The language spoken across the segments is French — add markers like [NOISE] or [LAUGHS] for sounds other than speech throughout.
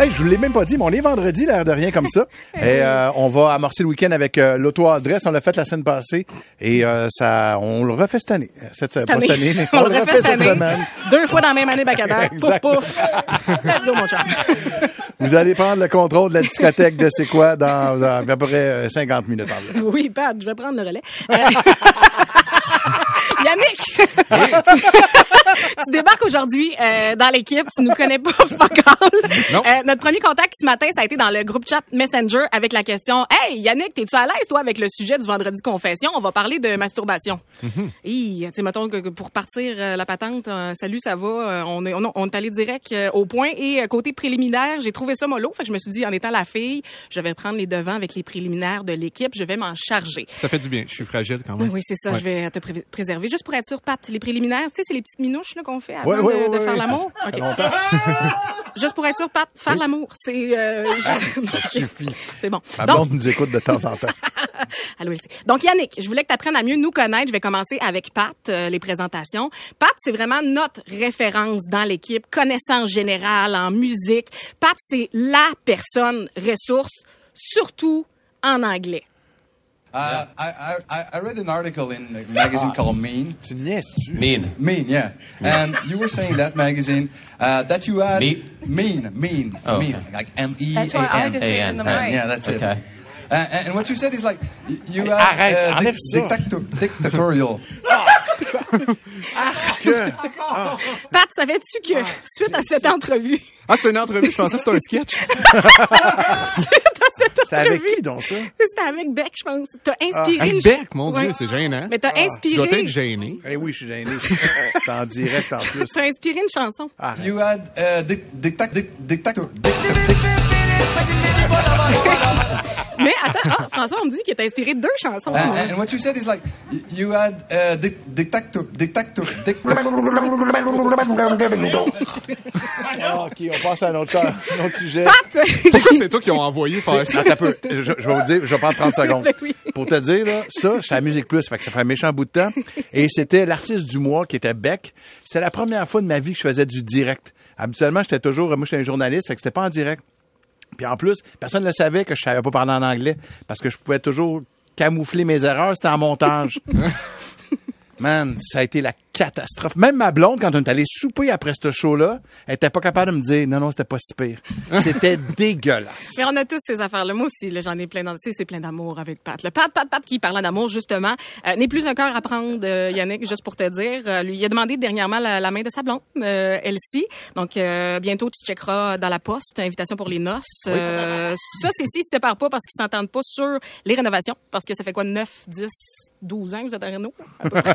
Hey, je vous l'ai même pas dit, mais on est vendredi, l'air de rien comme ça. [LAUGHS] Et euh, on va amorcer le week-end avec euh, l'auto-adresse. On l'a fait la semaine passée. Et euh, ça, on le refait cette année. Cette, Cette pas année. cette année, [LAUGHS] On le refait cette année. semaine. Deux fois dans la même année, bac à bac. Pouf, pouf. Let's go, mon chum. [LAUGHS] Vous allez prendre le contrôle de la discothèque de C'est quoi dans, dans à peu près euh, 50 minutes. environ. Oui, Pat, je vais prendre le relais. Yannick, tu, tu débarques aujourd'hui euh, dans l'équipe, tu nous connais pas fuck all. Non. Euh, notre premier contact ce matin, ça a été dans le groupe chat Messenger avec la question Hey Yannick, t'es-tu à l'aise toi avec le sujet du vendredi confession? On va parler de masturbation. Hi, tu sais, mettons que pour partir euh, la patente, euh, salut, ça va. euh, on est on, on est allé direct euh, au point et côté préliminaire, j'ai trouvé ça mollo, fait que je me suis dit en étant la fille, je vais prendre les devants avec les préliminaires de l'équipe, je vais m'en charger. Ça fait du bien. Je suis fragile quand Oui, même. oui, c'est ça. Ouais. Je vais te pré- préserver. Juste pour être sûr, Pat, les préliminaires, tu sais, c'est les petites minouches qu'on fait avant Ouais, ouais, de, faire l'amour? Ça OK. fait longtemps. Juste pour être sûr, Pat, l'amour, c'est... euh, juste- Ça suffit. [LAUGHS] C'est bon. Ma Donc, blonde nous écoute de temps en temps. [LAUGHS] Allô. Donc, Yannick, je voulais que tu apprennes à mieux nous connaître. Je vais commencer avec Pat, euh, les présentations. Pat, c'est vraiment notre référence dans l'équipe, connaissance générale en musique. Pat, c'est la personne ressource, surtout en anglais. Uh, I, I, I I read an article in a magazine called Mean. Tu me niaises-tu? Mean. Mean, yeah. And you were saying that magazine uh, that you had Meat? mean, mean, Oh, mean, okay. like M E A N. That's why I A N. did it in the A-N. mic. Yeah, that's it. Okay. Uh, and what you said is like you had arrête, uh, enlève dic- ça. dictato- dictatorial. Que- Pat, savais-tu que suite à cette entrevue, Ah, c'est une entrevue. Je pensais que c'était un sketch. [LAUGHS] C'était avec qui, donc, ça? c'était avec Beck, je pense, t'as inspiré... Hey, une Beck, mon Ouais. Dieu, c'est gênant. Mais t'as Tu dois inspiré... être gêné. Eh oui, je suis gêné. [LAUGHS] C'est en direct, en plus. T'as inspiré une chanson. You had uh, dic- dictac- Mais attends, ah, François, on me dit qu'il t'a inspiré deux chansons. Uh, and what you said is like you had uh, dic- dictator, dictator, dic- Ah, OK, on passe à un autre, un autre sujet. Pat! Pourquoi c'est toi qui ont envoyé faire ça? Attends un peu. Je, je vais vous dire, je vais prendre 30 [LAUGHS] secondes. Ben oui. Pour te dire, là, ça, j'étais à Musique Plus, fait que ça fait un méchant bout de temps. Et c'était l'artiste du mois qui était Beck. C'était la première fois de ma vie que je faisais du direct. Habituellement, j'étais toujours, moi, j'étais un journaliste, fait que c'était pas en direct. Puis en plus, personne ne le savait que je savais pas parler en anglais parce que je pouvais toujours camoufler mes erreurs, c'était en montage. [LAUGHS] Man, ça a été la catastrophe. Même ma blonde, quand on est allé souper après ce show-là, elle était pas capable de me dire non, non, c'était pas si pire. C'était dégueulasse. Mais on a tous ces affaires-là. Moi aussi, là, j'en ai plein. dans- c'est plein d'amour avec Pat. Le Pat, Pat, Pat qui parlait d'amour, justement, euh, n'est plus un cœur à prendre, euh, Yannick, juste pour te dire. Euh, lui, il a demandé dernièrement la, la main de sa blonde, euh, Elsie. Donc, euh, bientôt, tu checkeras dans la poste, invitation pour les noces. Euh, ça, c'est s'ils se séparent pas parce qu'ils s'entendent pas sur les rénovations. Parce que ça fait quoi, 9, 10, 12 ans que vous êtes à Renault? à peu près.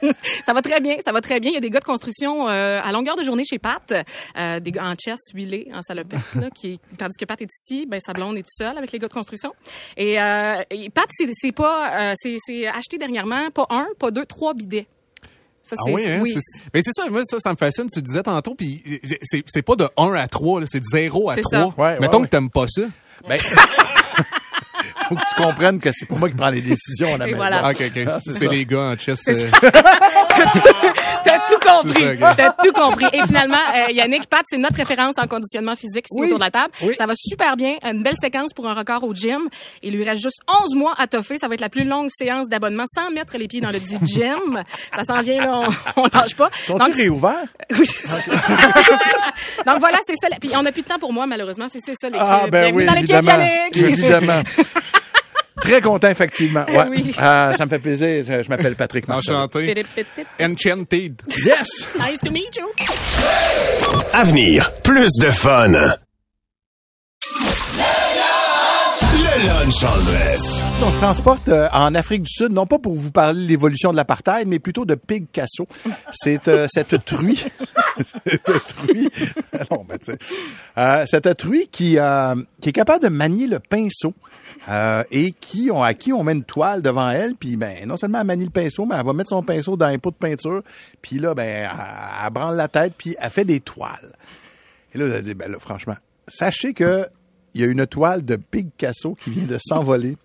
[LAUGHS] [LAUGHS] ça va très bien, ça va très bien. Il y a des gars de construction euh, à longueur de journée chez Pat, euh, des gars en chess, huilés, en salopette, là, qui, tandis que Pat est ici, ben sa blonde est toute seule avec les gars de construction. Et, euh, et Pat, c'est c'est pas, euh, c'est c'est acheté dernièrement, pas un, pas deux, trois bidets. Ça, Ah c'est oui, hein? c'est- Mais c'est ça, moi, ça, ça me fascine. Tu disais tantôt, puis c'est c'est pas de 1 à 3, là, c'est de 0 à C'est 3. ça. Ouais, ouais, Mettons ouais. que t'aimes pas ça. Ben, [LAUGHS] faut que tu comprennes que c'est pas moi qui prends les décisions à la Et maison. voilà. Ah. Ah, c'est les gars en chess. C'est euh, [LAUGHS] T'as tout compris. Gars. T'as tout compris. Et finalement, euh, Yannick, Pat, c'est notre référence en conditionnement physique ici Oui. autour de la table. Oui. Ça va super bien. Une belle séquence pour un record au gym. Il lui reste juste 11 mois à toffer. Ça va être la plus longue séance d'abonnement sans mettre les pieds dans le dit gym. Ça s'en vient, là. On, on lâche pas. Sont-ils réouverts? [LAUGHS] Oui. [LAUGHS] Donc voilà, c'est ça. Puis on n'a plus de temps pour moi, malheureusement. C'est c'est ça l'équipe. Ah, ben Bienvenue oui, dans l'équipe, évidemment. Yannick. Évidemment. Très content, effectivement. Ouais. Oui. Ah, ça me fait plaisir. Je, je m'appelle Patrick Marchand. Enchanté. Enchanted. Yes! Nice to meet you. Avenir, plus de fun. On se transporte euh, en Afrique du Sud, non pas pour vous parler de l'évolution de l'apartheid, mais plutôt de Picasso. C'est euh, [LAUGHS] cette truie, [LAUGHS] cette truie, [LAUGHS] non, mais sais, euh, cette truie qui, euh, qui est capable de manier le pinceau et qui on, à qui on met une toile devant elle, puis ben non seulement elle manie le pinceau, mais elle va mettre son pinceau dans un pot de peinture, puis là ben elle, branle la tête, puis elle fait des toiles. Et là, elle dit, ben là, franchement, sachez que il y a une toile de Picasso qui vient de s'envoler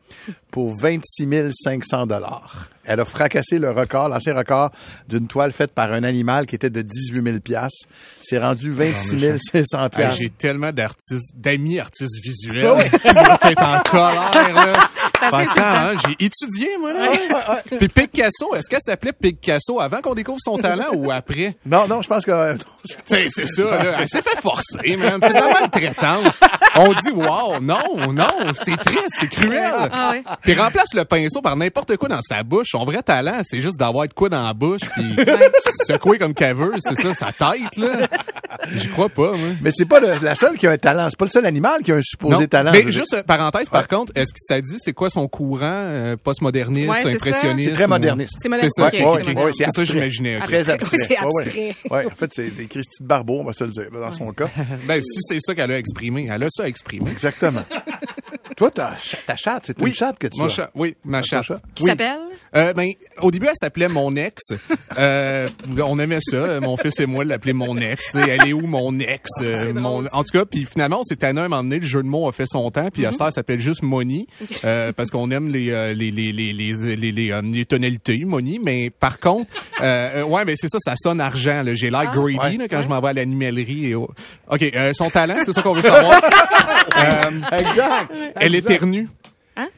pour 26 500 dollars. Elle a fracassé le record, l'ancien record d'une toile faite par un animal qui était de 18 000 piastres. C'est rendu 26 500 Hey, piastres. J'ai tellement d'artistes, d'amis artistes visuels qui doivent être en colère, [LAUGHS] hein, j'ai étudié, moi, là. Puis Picasso, est-ce qu'elle s'appelait Picasso avant qu'on découvre son talent ou après? Non, non, je pense que... euh, C'est, c'est ça, là. Elle s'est fait forcer, man. C'est pas maltraitance. On dit, wow, non, non, c'est triste, c'est cruel. Ah ouais. [LAUGHS] Puis remplace le pinceau par n'importe quoi dans sa bouche. Son vrai talent, c'est juste d'avoir de quoi dans la bouche puis [LAUGHS] secouer comme qu'elle veut. C'est ça, sa tête, là. J'y crois pas, moi. Mais c'est pas le- la seule qui a un talent. C'est pas le seul animal qui a un supposé Non. talent. Mais juste parenthèse, par contre, est-ce que ça dit c'est quoi son courant euh, postmoderniste, Ouais, impressionniste? C'est très moderniste. C'est. C'est ça, Ok, ok, c'est ok, moderne. ouais, C'est ça j'imaginais. Très abstrait. C'est Ouais, ouais. abstrait. Ouais, en fait, c'est des Christy de Barbeau, on va se le dire, dans son cas. Ben, si c'est ça qu'elle a exprimé, elle a ça exprimé. Exactement. [LAUGHS] Toi, ta, ta chatte, c'est une chatte que tu Mon as. chat, oui, ma chatte. chat? Qui Oui. s'appelle? Euh, ben, au début, elle s'appelait mon ex. [LAUGHS] Euh, on aimait ça. Mon fils et moi l'appelait mon ex. Elle est où mon ex? Euh, mon... En tout cas, puis finalement, on s'est tanné un moment donné. Le jeu de mots a fait son temps. Puis à cette heure, elle s'appelle juste Moni. euh, parce qu'on aime les, euh, les, les, les, les, les, les, euh, les tonalités, Moni. Mais par contre, euh, euh, ouais, mais c'est ça, ça sonne argent. là. J'ai l'air greedy Ouais. là, quand je m'en vais à l'animalerie. Et OK, euh, son talent, c'est ça qu'on veut savoir. [LAUGHS] Euh, Exact. Elle éternue. Hein?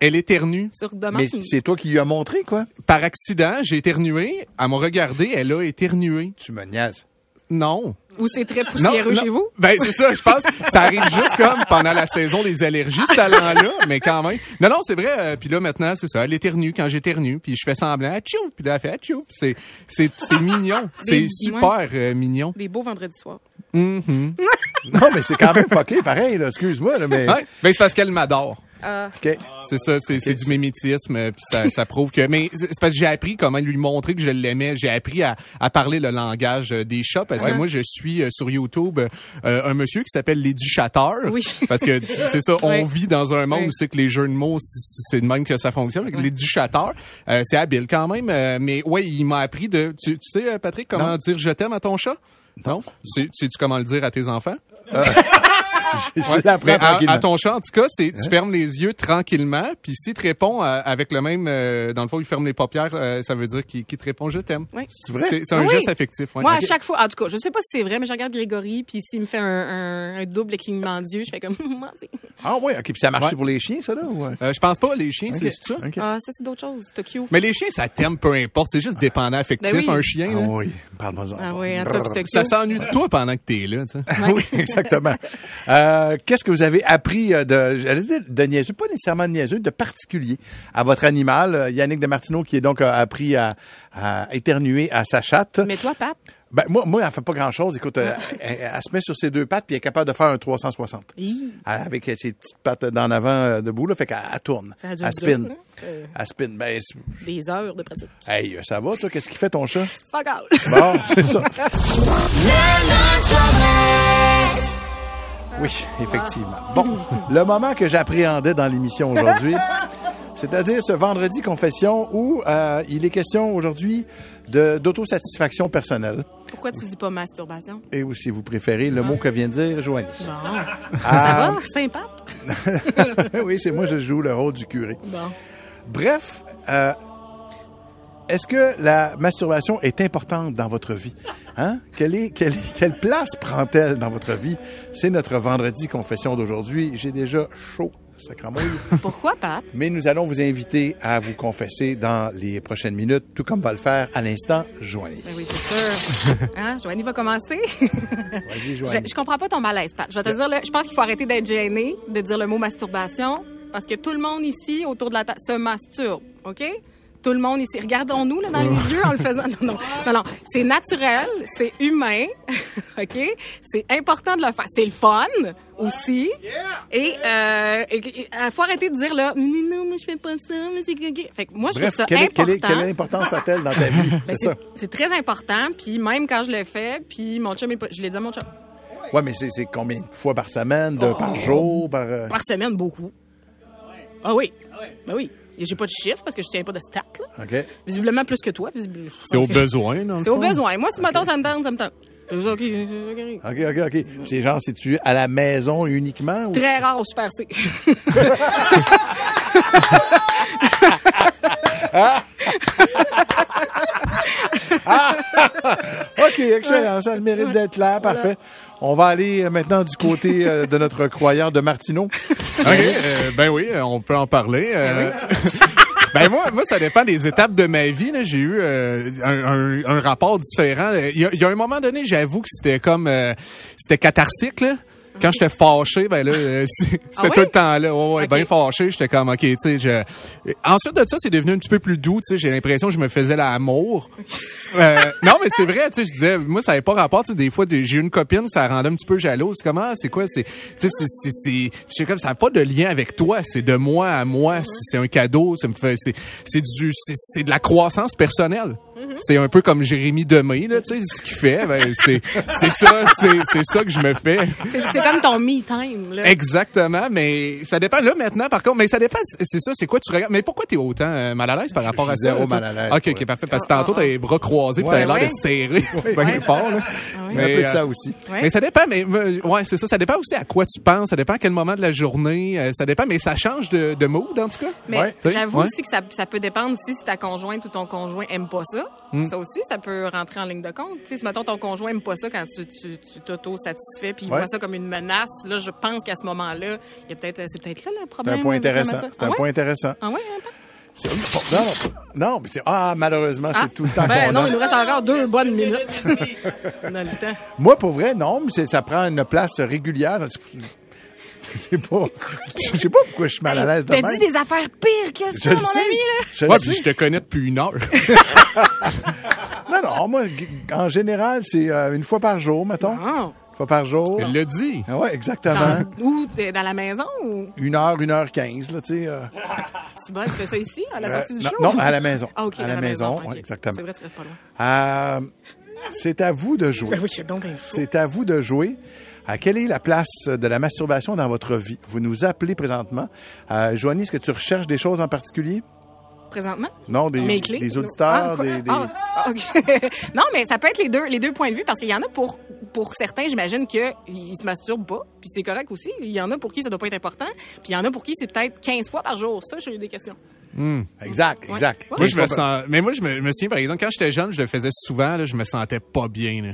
Elle éternue. Sur demande. Mais c'est toi qui lui as montré, quoi? Par accident, j'ai éternué. Elle m'a regardé, elle a éternué. Tu me niaises. Non. Ou c'est très poussiéreux non. chez vous? Ben, c'est ça, je pense. Ça arrive juste comme pendant la saison des allergies, ce talent-là, mais quand même. Non, non, c'est vrai. euh, puis là, maintenant, c'est ça. Elle éternue quand j'éternue, puis je fais semblant, atchou, puis là, elle fait atchou. C'est, c'est, c'est mignon. C'est super euh, mignon. Des beaux vendredis soirs. Mhm. Non, mais c'est quand même fucké, pareil, là. Excuse-moi, là, mais. Ouais. Ben, c'est parce qu'elle m'adore. Ah, OK. C'est ça, c'est c'est du mimétisme, euh, puis ça, ça prouve que. Mais c'est parce que j'ai appris comment lui montrer que je l'aimais. J'ai appris à, à parler le langage euh, des chats parce que moi je suis euh, sur YouTube euh, un monsieur qui s'appelle l'éducateur. Oui. Parce que c'est ça, on vit dans un monde où c'est que les jeux de mots, c'est c'est de même que ça fonctionne. L'éducateur, euh, c'est habile quand même. euh, mais ouais, il m'a appris de. Tu, tu sais, euh, Patrick, comment Non. dire je t'aime à ton chat? Non? Tu sais tu comment le dire à tes enfants? [LAUGHS] [LAUGHS] Je l'apprends à, ton chat, en tout cas, c'est tu fermes les yeux tranquillement, puis s'il te répond euh, avec le même, euh, dans le fond, il ferme les paupières, euh, ça veut dire qu'il te répond je t'aime. oui. C'est vrai? C'est un Ah oui. geste affectif. ouais. Moi, à chaque fois, en tout cas, je sais pas si c'est vrai, mais je regarde Grégory, puis s'il me fait un, un, un double clignement d'yeux, je fais comme. [LAUGHS] Ah, ouais, OK. Puis ça marche Ouais. pour les chiens, ça, là? Ou... Euh, je pense pas les chiens, c'est ça? Ah, ça, c'est d'autres choses. C'est cute. Mais les chiens, ça t'aime peu importe. C'est juste dépendant affectif. Ben oui. Un chien, Ah là. oui. Ah oui, puis t'as ça s'ennuie de toi pendant que t'es là. Tu sais. Oui, [LAUGHS] exactement. Euh, Qu'est-ce que vous avez appris euh, de, j'allais dire de niaiseux, pas nécessairement de niaiseux, de particulier à votre animal? Euh, Yannick de Martineau qui est donc appris à, à éternuer à sa chatte. Mais toi, Pat, Ben, moi, moi, elle fait pas grand-chose. Écoute, [LAUGHS] elle, elle se met sur ses deux pattes puis elle est capable de faire un 360. hi, Avec ses petites pattes d'en avant euh, debout, là, fait qu'elle elle tourne. Ça Elle spin. dur, hein? Euh. Elle spin. Ben, des heures de pratique. hey, ça va, toi? Qu'est-ce qu'il fait, ton chat? Fuck out. Bon, c'est ça. [LAUGHS] Oui, effectivement. Bon, le moment que j'appréhendais dans l'émission aujourd'hui, [LAUGHS] c'est-à-dire ce vendredi confession où euh, il est question aujourd'hui d'autosatisfaction personnelle Pourquoi tu dis pas masturbation? et ou si vous préférez le mot que vient de dire Joanie. Bon. Ah. Ça va? Sympathe? [LAUGHS] oui, c'est moi je joue le rôle du curé. Bon. Bref, euh, est-ce que la masturbation est importante dans votre vie? Hein? Quelle, est, quelle, est- quelle place prend-elle dans votre vie? C'est notre vendredi confession d'aujourd'hui. J'ai déjà chaud. [LAUGHS] Pourquoi, Pat? Mais nous allons vous inviter à vous confesser dans les prochaines minutes, tout comme va le faire à l'instant Joanie. Ben oui, c'est sûr. [LAUGHS] Hein? Joanie va commencer? [LAUGHS] Vas-y, je, Joanie. je comprends pas ton malaise, Pat. Je vais te dire, là, je pense qu'il faut arrêter d'être gêné de dire le mot masturbation parce que tout le monde ici, autour de la table, se masturbe, OK? Tout le monde ici, regardons-nous là, dans les yeux en le faisant. Non, non, non, non. C'est naturel, c'est humain, [LAUGHS] OK? C'est important de le faire. C'est le fun aussi. Et euh, faut arrêter de dire là, non, non, moi je fais pas ça, mais c'est... ok. Fait que moi, je Bref, trouve ça quelle, important. quelle, quelle importance a-t-elle dans ta [LAUGHS] vie? Ben, c'est ça. c'est très important, puis même quand je le fais, puis mon chum, est pas- je l'ai dit à mon chum, Ouais, mais c'est combien de fois par semaine, de, Oh. par jour, par... euh, par semaine, beaucoup. Ah oui, ben oui. Et J'ai pas de chiffre parce que je tiens pas de stats, là. OK. Visiblement plus que toi. visible- C'est au que- besoin, le C'est au besoin. Moi, si maintenant ça me tente, ça me tente. OK, OK, OK. C'est genre, c'est-tu à la maison uniquement? Ou... Très rare au Super C. [LAUGHS] [LAUGHS] OK, excellent. Ça a le mérite d'être là. Parfait. On va aller euh, maintenant du côté euh, de notre croyant de Martineau. OK, euh, ben oui, euh, on peut en parler. euh. Ben [LAUGHS] moi, moi, ça dépend des étapes de ma vie. J'ai eu euh, un, un- un rapport différent. Il y, a, il y a un moment donné, j'avoue que c'était comme euh, c'était catharsique là. Quand j'étais fâché, ben là, euh, [LAUGHS] c'est- c'était Ah ouais? tout le temps là. Ouais, ouais, Ok. bien fâché. J'étais comme, ok, tu sais, je... Ensuite de ça, c'est devenu un petit peu plus doux. Tu sais, j'ai l'impression que je me faisais l'amour. [LAUGHS] Euh, non, mais c'est vrai. Tu sais, je disais, moi, ça n'avait pas rapport. Tu sais, des fois, j'ai eu une copine, ça rendait un petit peu jalouse. Comment, c'est quoi, c'est, tu sais, c'est, c'est, c'est, c'est comme ça n'a pas de lien avec toi. C'est de moi à moi. C'est, c'est un cadeau. Ça me fait, c'est, c'est du, c'est, c'est de la croissance personnelle. C'est un peu comme Jérémy Demé, là, tu sais, ce qu'il fait, ben, c'est, c'est ça, c'est, c'est ça que je me fais. C'est comme ton me time, là. Exactement, mais ça dépend là maintenant par contre, mais ça dépend c'est ça, c'est quoi tu regardes? Mais pourquoi t'es autant euh, mal à l'aise par rapport à suis ça zéro mal à l'aise, OK, ouais. OK, parfait parce que tantôt t'as les bras croisés puis t'as l'air ouais. de serrer [LAUGHS] bien Ouais. fort là. Ah oui. un peu de euh, ça aussi. Ouais. Mais ça dépend, mais euh, ouais, c'est ça. Ça dépend aussi à quoi tu penses. Ça dépend à quel moment de la journée. euh, ça dépend, mais ça change de, de mood en tout cas. Mais j'avoue ouais. aussi que ça, ça peut dépendre aussi si ta conjointe ou ton conjoint aime pas ça. Hmm. Ça aussi, ça peut rentrer en ligne de compte. Si mettons ton conjoint aime pas ça quand tu tu tu t'auto-satisfais puis il Ouais. voit ça comme une menace, là, je pense qu'à ce moment-là, il y a peut-être c'est peut-être là le C'est problème. un point intéressant. C'est un Ah ouais? point intéressant. Ah ouais, hein? C'est- non, non, mais c'est... Ah, malheureusement, Ah. c'est tout le temps [LAUGHS] Ben qu'on non, a. il nous reste encore deux bonnes minutes. [LAUGHS] On a le temps. Moi, pour vrai, non, mais c'est- ça prend une place régulière. C'est pas... Je sais pas pourquoi je suis mal à l'aise de T'as dit des affaires pires que Je ça, le mon sais. ami, là. Je le Ouais, sais. puis je te connais depuis une heure. [LAUGHS] Non, non, moi, en général, c'est euh, une fois par jour, mettons. Une fois par jour. Elle l'a dit. Ah ouais, exactement. Dans, où? t'es Dans la maison ou? Une heure, une heure quinze, là, tu sais. euh, C'est bon, tu fais ça ici, à la euh, sortie du non, show? non, à la maison. Ah, OK, à la maison, ouais, exactement. C'est vrai, tu restes pas loin. Euh, c'est à vous de jouer. Ben oui. C'est à vous de jouer. À quelle est la place de la masturbation dans votre vie? Vous nous appelez présentement. Euh, Joanie, est-ce que tu recherches des choses en particulier? Présentement? Non, des, des auditeurs, Ah, des... des- Ah, ah, OK. [LAUGHS] non, mais ça peut être les deux, les deux points de vue parce qu'il y en a pour, pour certains, j'imagine, qu'ils ils se masturbent pas. Puis c'est correct aussi. Il y en a pour qui ça doit pas être important. Puis il y en a pour qui c'est peut-être 15 fois par jour. Ça, j'ai eu des questions. Exact, exact. Ouais. Moi, je me sens. Mais moi, je me, je me souviens, par exemple, quand j'étais jeune, je le faisais souvent, là, je me sentais pas bien, là.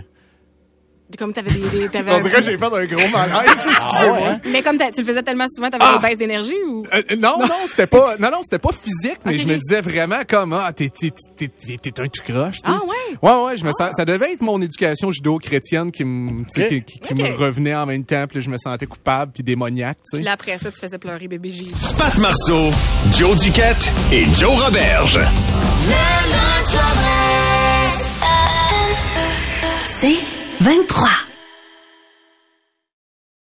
Comme t'avais des, des t'avais- [LAUGHS] On dirait que j'ai fait un gros malaise, excusez-moi. Mais comme tu le faisais tellement souvent, t'avais Ah! des baisses d'énergie ou? Euh, euh, non, non, c'était pas, non, non, c'était pas physique, mais je me disais vraiment comme, ah, t'es, t'es, t'es, t'es, t'es un tout croche, tu sais. Ah, ouais? Ouais, ouais, je me sens, ça devait être mon éducation judo-chrétienne qui me, qui, qui- qui Ok. me revenait en même temps, puis je me sentais coupable puis démoniaque, tu Puis sais. là, après ça, tu faisais pleurer bébé J. Pat Marceau, Joe Duquette et Joe Roberge. C'est 23.